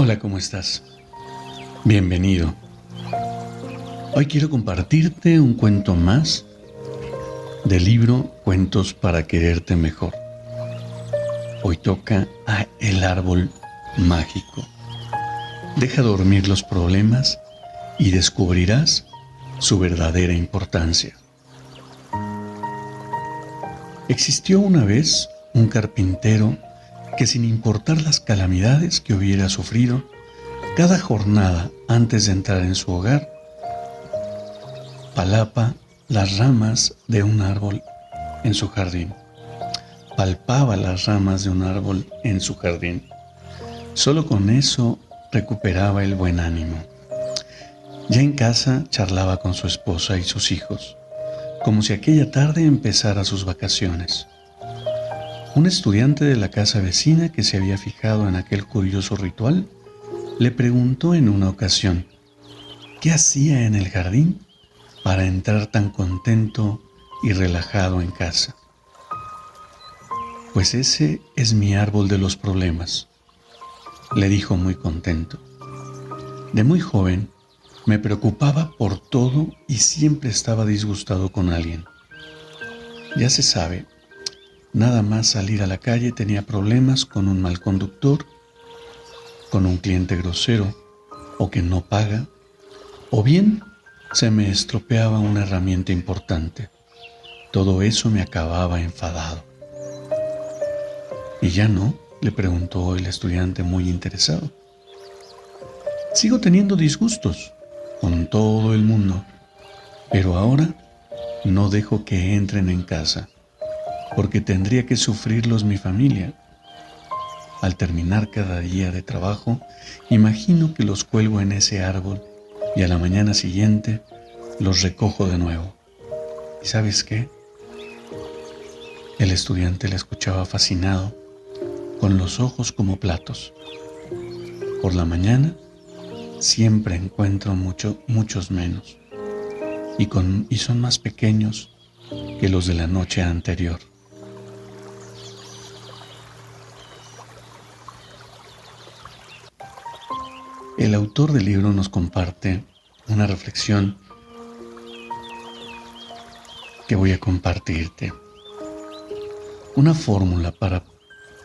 Hola, ¿cómo estás? Bienvenido. Hoy quiero compartirte un cuento más del libro Cuentos para quererte mejor. Hoy toca a El árbol mágico. Deja dormir los problemas y descubrirás su verdadera importancia. Existió una vez un carpintero que sin importar las calamidades que hubiera sufrido, cada jornada antes de entrar en su hogar, palapa las ramas de un árbol en su jardín. Palpaba las ramas de un árbol en su jardín. Solo con eso recuperaba el buen ánimo. Ya en casa charlaba con su esposa y sus hijos, como si aquella tarde empezara sus vacaciones. Un estudiante de la casa vecina que se había fijado en aquel curioso ritual le preguntó en una ocasión, ¿qué hacía en el jardín para entrar tan contento y relajado en casa? Pues ese es mi árbol de los problemas, le dijo muy contento. De muy joven me preocupaba por todo y siempre estaba disgustado con alguien. Ya se sabe, Nada más salir a la calle tenía problemas con un mal conductor, con un cliente grosero o que no paga, o bien se me estropeaba una herramienta importante. Todo eso me acababa enfadado. ¿Y ya no? le preguntó el estudiante muy interesado. Sigo teniendo disgustos con todo el mundo, pero ahora no dejo que entren en casa porque tendría que sufrirlos mi familia. Al terminar cada día de trabajo, imagino que los cuelgo en ese árbol y a la mañana siguiente los recojo de nuevo. ¿Y sabes qué? El estudiante le escuchaba fascinado, con los ojos como platos. Por la mañana siempre encuentro mucho, muchos menos y, con, y son más pequeños que los de la noche anterior. El autor del libro nos comparte una reflexión que voy a compartirte. Una fórmula para,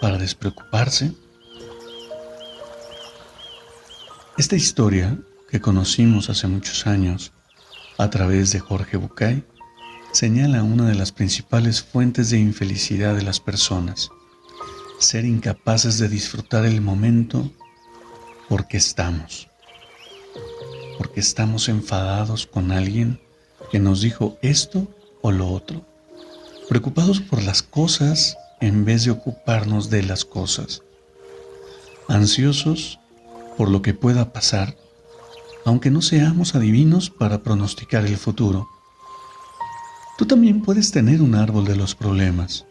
para despreocuparse. Esta historia que conocimos hace muchos años a través de Jorge Bucay señala una de las principales fuentes de infelicidad de las personas, ser incapaces de disfrutar el momento porque estamos. Porque estamos enfadados con alguien que nos dijo esto o lo otro. Preocupados por las cosas en vez de ocuparnos de las cosas. Ansiosos por lo que pueda pasar, aunque no seamos adivinos para pronosticar el futuro. Tú también puedes tener un árbol de los problemas.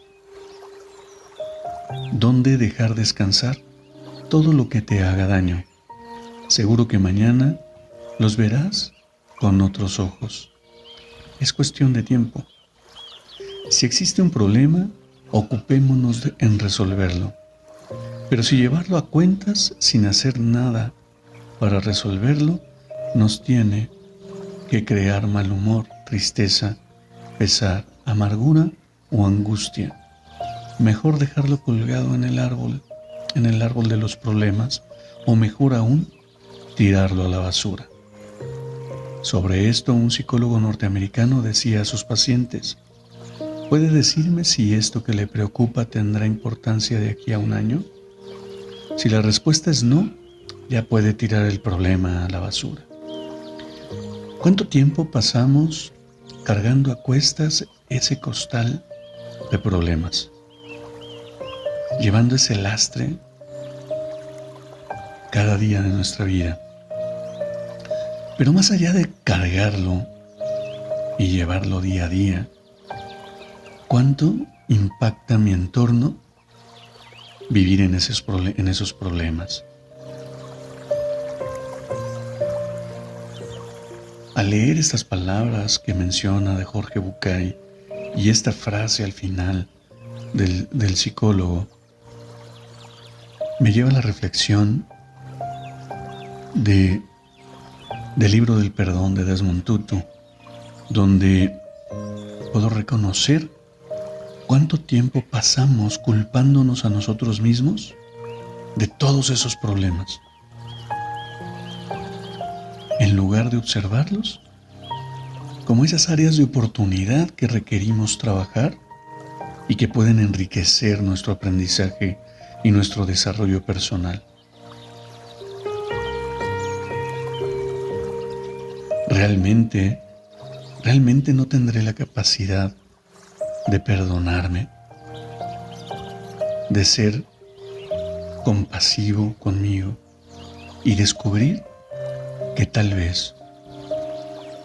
¿Dónde dejar descansar? todo lo que te haga daño. Seguro que mañana los verás con otros ojos. Es cuestión de tiempo. Si existe un problema, ocupémonos en resolverlo. Pero si llevarlo a cuentas sin hacer nada para resolverlo, nos tiene que crear mal humor, tristeza, pesar, amargura o angustia. Mejor dejarlo colgado en el árbol en el árbol de los problemas o mejor aún, tirarlo a la basura. Sobre esto un psicólogo norteamericano decía a sus pacientes, ¿puede decirme si esto que le preocupa tendrá importancia de aquí a un año? Si la respuesta es no, ya puede tirar el problema a la basura. ¿Cuánto tiempo pasamos cargando a cuestas ese costal de problemas, llevando ese lastre cada día de nuestra vida. Pero más allá de cargarlo y llevarlo día a día, ¿cuánto impacta mi entorno vivir en esos, en esos problemas? Al leer estas palabras que menciona de Jorge Bucay y esta frase al final del, del psicólogo, me lleva a la reflexión de, del libro del perdón de Desmond Tutu, donde puedo reconocer cuánto tiempo pasamos culpándonos a nosotros mismos de todos esos problemas en lugar de observarlos como esas áreas de oportunidad que requerimos trabajar y que pueden enriquecer nuestro aprendizaje y nuestro desarrollo personal. Realmente, realmente no tendré la capacidad de perdonarme, de ser compasivo conmigo y descubrir que tal vez,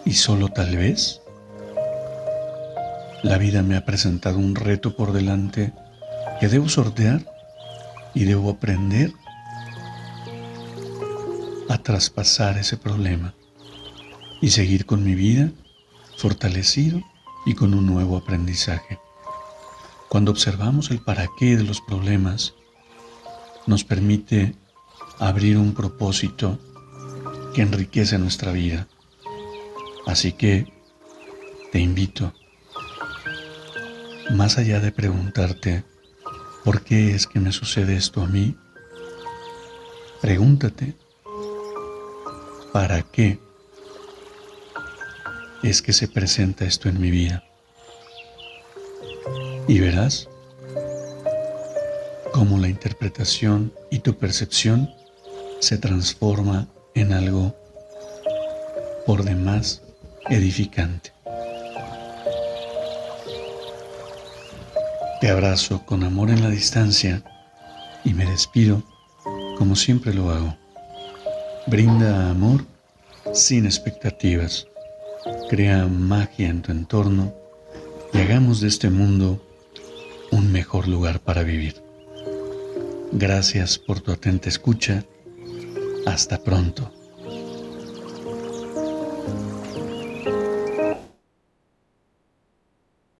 y solo tal vez, la vida me ha presentado un reto por delante que debo sortear y debo aprender a traspasar ese problema y seguir con mi vida fortalecido y con un nuevo aprendizaje. Cuando observamos el para qué de los problemas, nos permite abrir un propósito que enriquece nuestra vida. Así que te invito, más allá de preguntarte, ¿por qué es que me sucede esto a mí? Pregúntate, ¿para qué es que se presenta esto en mi vida? Y verás cómo la interpretación y tu percepción se transforma en algo por demás edificante. Te abrazo con amor en la distancia y me despido como siempre lo hago. Brinda amor sin expectativas. Crea magia en tu entorno y hagamos de este mundo un mejor lugar para vivir. Gracias por tu atenta escucha hasta pronto.